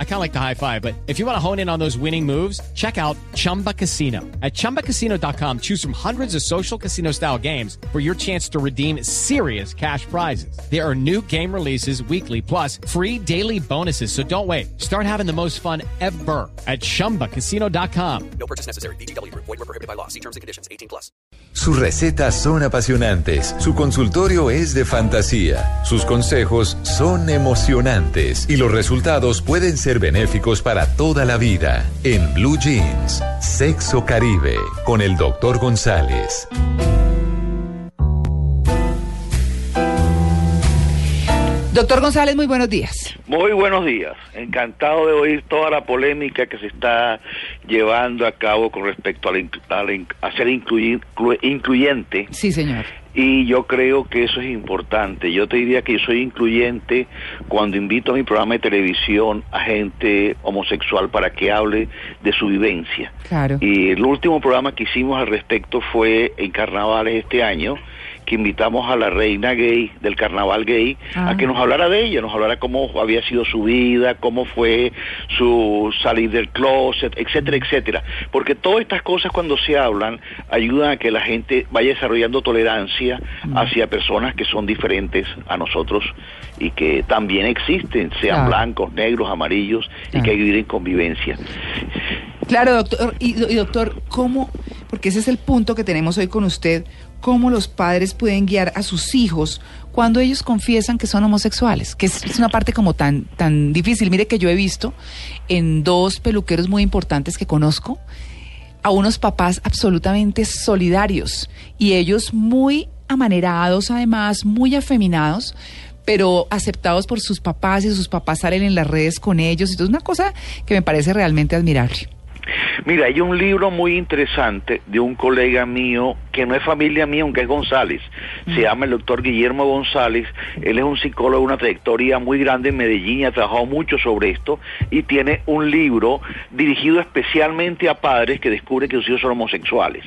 I kind of like the high five, but if you want to hone in on those winning moves, check out Chumba Casino. At ChumbaCasino.com, choose from hundreds of social casino style games for your chance to redeem serious cash prizes. There are new game releases weekly, plus free daily bonuses. So don't wait. Start having the most fun ever at ChumbaCasino.com. No purchase necessary. BGW. Void were prohibited by law. See terms and conditions. 18 plus. Sus recetas son apasionantes. Su consultorio es de fantasía. Sus consejos son emocionantes. Y los resultados pueden ser benéficos para toda la vida. En Blue Jeans, Sexo Caribe, con el Dr. González. Doctor González, muy buenos días. Muy buenos días. Encantado de oír toda la polémica que se está llevando a cabo con respecto a, la, inc- a la inc- a ser incluyente. Sí, señor. Y yo creo que eso es importante. Yo te diría que yo soy incluyente cuando invito a mi programa de televisión a gente homosexual para que hable de su vivencia. Claro. Y el último programa que hicimos al respecto fue en Carnavales este año, que invitamos a la reina gay del carnaval gay Ah. a que nos hablara de ella, nos hablara cómo había sido su vida, cómo fue su salir del closet, etcétera, etcétera. Porque todas estas cosas cuando se hablan ayudan a que la gente vaya desarrollando tolerancia Mm. hacia personas que son diferentes a nosotros y que también existen, sean Claro. blancos, negros, amarillos, y que hay que vivir en convivencia. Claro, doctor. Y, doctor, ¿cómo? Porque ese es el punto que tenemos hoy con usted. ¿Cómo los padres pueden guiar a sus hijos cuando ellos confiesan que son homosexuales? Que es, es una parte como tan, tan difícil. Mire que yo he visto en dos peluqueros muy importantes que conozco a unos papás absolutamente solidarios y ellos muy amanerados, además, muy afeminados, pero aceptados por sus papás y sus papás salen en las redes con ellos. Entonces, una cosa que me parece realmente admirable. Mira, hay un libro muy interesante de un colega mío que no es familia mía, aunque es González. Se llama el doctor Guillermo González. Él es un psicólogo de una trayectoria muy grande en Medellín y ha trabajado mucho sobre esto y tiene un libro dirigido especialmente a padres que descubren que sus hijos son homosexuales.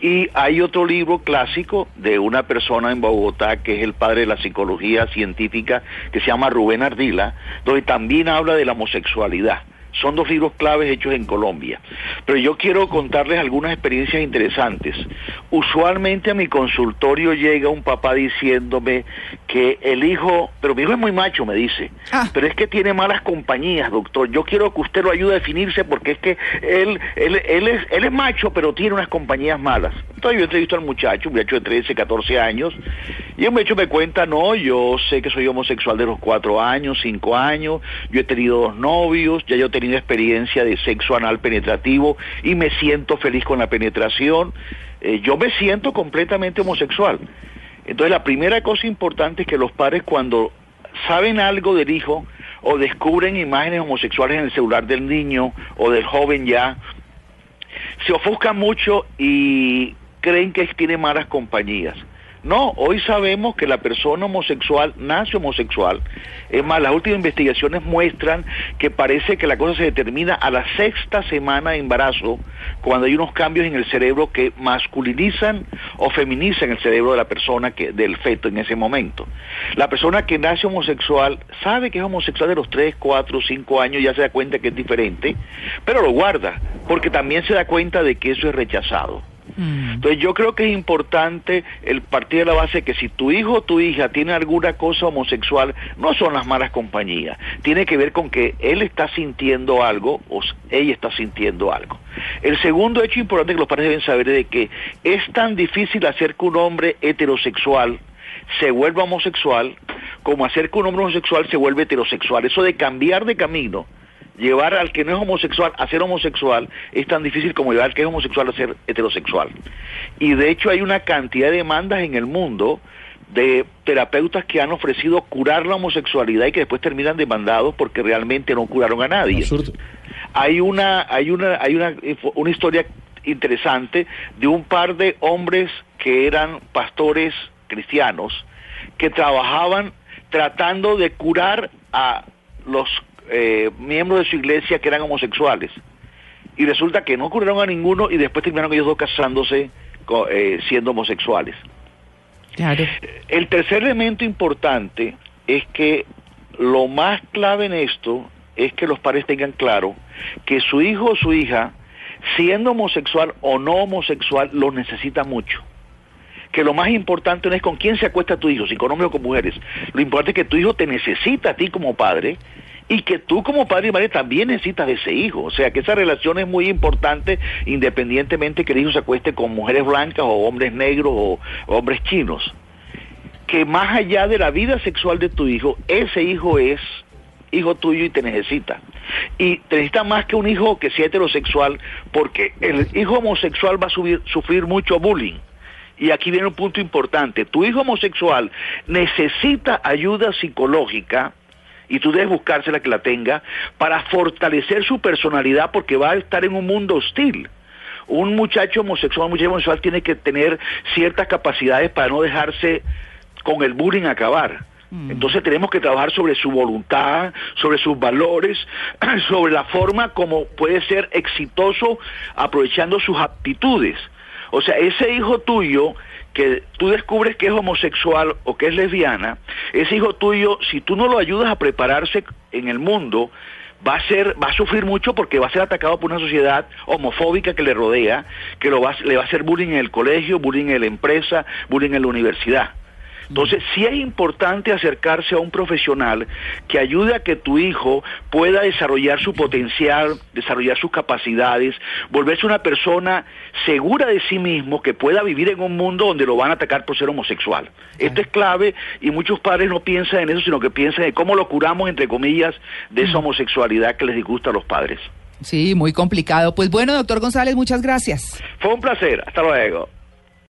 Y hay otro libro clásico de una persona en Bogotá que es el padre de la psicología científica que se llama Rubén Ardila, donde también habla de la homosexualidad. Son dos libros claves hechos en Colombia. Pero yo quiero contarles algunas experiencias interesantes. Usualmente a mi consultorio llega un papá diciéndome que el hijo, pero mi hijo es muy macho, me dice, Ah. pero es que tiene malas compañías, doctor. Yo quiero que usted lo ayude a definirse porque es que él, él, él, es, él es macho, pero tiene unas compañías malas. Entonces yo entrevisto al muchacho, un muchacho de 13, 14 años, y el muchacho me cuenta, no, yo sé que soy homosexual de los 4 años, 5 años, yo he tenido dos novios, ya yo he tenido experiencia de sexo anal penetrativo y me siento feliz con la penetración. Eh, yo me siento completamente homosexual. Entonces la primera cosa importante es que los padres cuando saben algo del hijo o descubren imágenes homosexuales en el celular del niño o del joven ya, se ofuscan mucho y creen que tiene malas compañías. No, hoy sabemos que la persona homosexual nace homosexual. Es más, las últimas investigaciones muestran que parece que la cosa se determina a la sexta semana de embarazo, cuando hay unos cambios en el cerebro que masculinizan o feminizan el cerebro de la persona, que, del feto en ese momento. La persona que nace homosexual sabe que es homosexual de los 3, 4, 5 años, ya se da cuenta que es diferente, pero lo guarda, porque también se da cuenta de que eso es rechazado. Entonces yo creo que es importante el partir de la base que si tu hijo o tu hija tiene alguna cosa homosexual, no son las malas compañías, tiene que ver con que él está sintiendo algo o ella está sintiendo algo. El segundo hecho importante que los padres deben saber es de que es tan difícil hacer que un hombre heterosexual se vuelva homosexual como hacer que un hombre homosexual se vuelva heterosexual. Eso de cambiar de camino llevar al que no es homosexual a ser homosexual es tan difícil como llevar al que es homosexual a ser heterosexual. Y de hecho hay una cantidad de demandas en el mundo de terapeutas que han ofrecido curar la homosexualidad y que después terminan demandados porque realmente no curaron a nadie. Hay una hay una hay una una historia interesante de un par de hombres que eran pastores cristianos que trabajaban tratando de curar a los eh, miembros de su iglesia que eran homosexuales. Y resulta que no curaron a ninguno y después terminaron ellos dos casándose co- eh, siendo homosexuales. Claro. El tercer elemento importante es que lo más clave en esto es que los padres tengan claro que su hijo o su hija, siendo homosexual o no homosexual, lo necesita mucho. Que lo más importante no es con quién se acuesta tu hijo, si con hombres o con mujeres. Lo importante es que tu hijo te necesita a ti como padre y que tú como padre y madre también necesitas de ese hijo. O sea, que esa relación es muy importante independientemente que el hijo se acueste con mujeres blancas o hombres negros o hombres chinos que más allá de la vida sexual de tu hijo, ese hijo es hijo tuyo y te necesita. Y te necesita más que un hijo que sea heterosexual, porque el hijo homosexual va a subir- sufrir mucho bullying. Y aquí viene un punto importante. Tu hijo homosexual necesita ayuda psicológica, y tú debes buscársela que la tenga, para fortalecer su personalidad porque va a estar en un mundo hostil un muchacho homosexual, un muchacho homosexual tiene que tener ciertas capacidades para no dejarse con el bullying acabar. Entonces tenemos que trabajar sobre su voluntad, sobre sus valores, sobre la forma como puede ser exitoso aprovechando sus aptitudes. O sea, ese hijo tuyo que tú descubres que es homosexual o que es lesbiana, ese hijo tuyo, si tú no lo ayudas a prepararse en el mundo, va a ser va a sufrir mucho porque va a ser atacado por una sociedad homofóbica que le rodea, que lo va, le va a hacer bullying en el colegio, bullying en la empresa, bullying en la universidad. Entonces, sí es importante acercarse a un profesional que ayude a que tu hijo pueda desarrollar su potencial, desarrollar sus capacidades, volverse una persona segura de sí mismo que pueda vivir en un mundo donde lo van a atacar por ser homosexual. Esto es clave y muchos padres no piensan en eso, sino que piensan en cómo lo curamos, entre comillas, de esa homosexualidad que les disgusta a los padres. Sí, muy complicado. Pues bueno, doctor González, muchas gracias. Fue un placer. Hasta luego.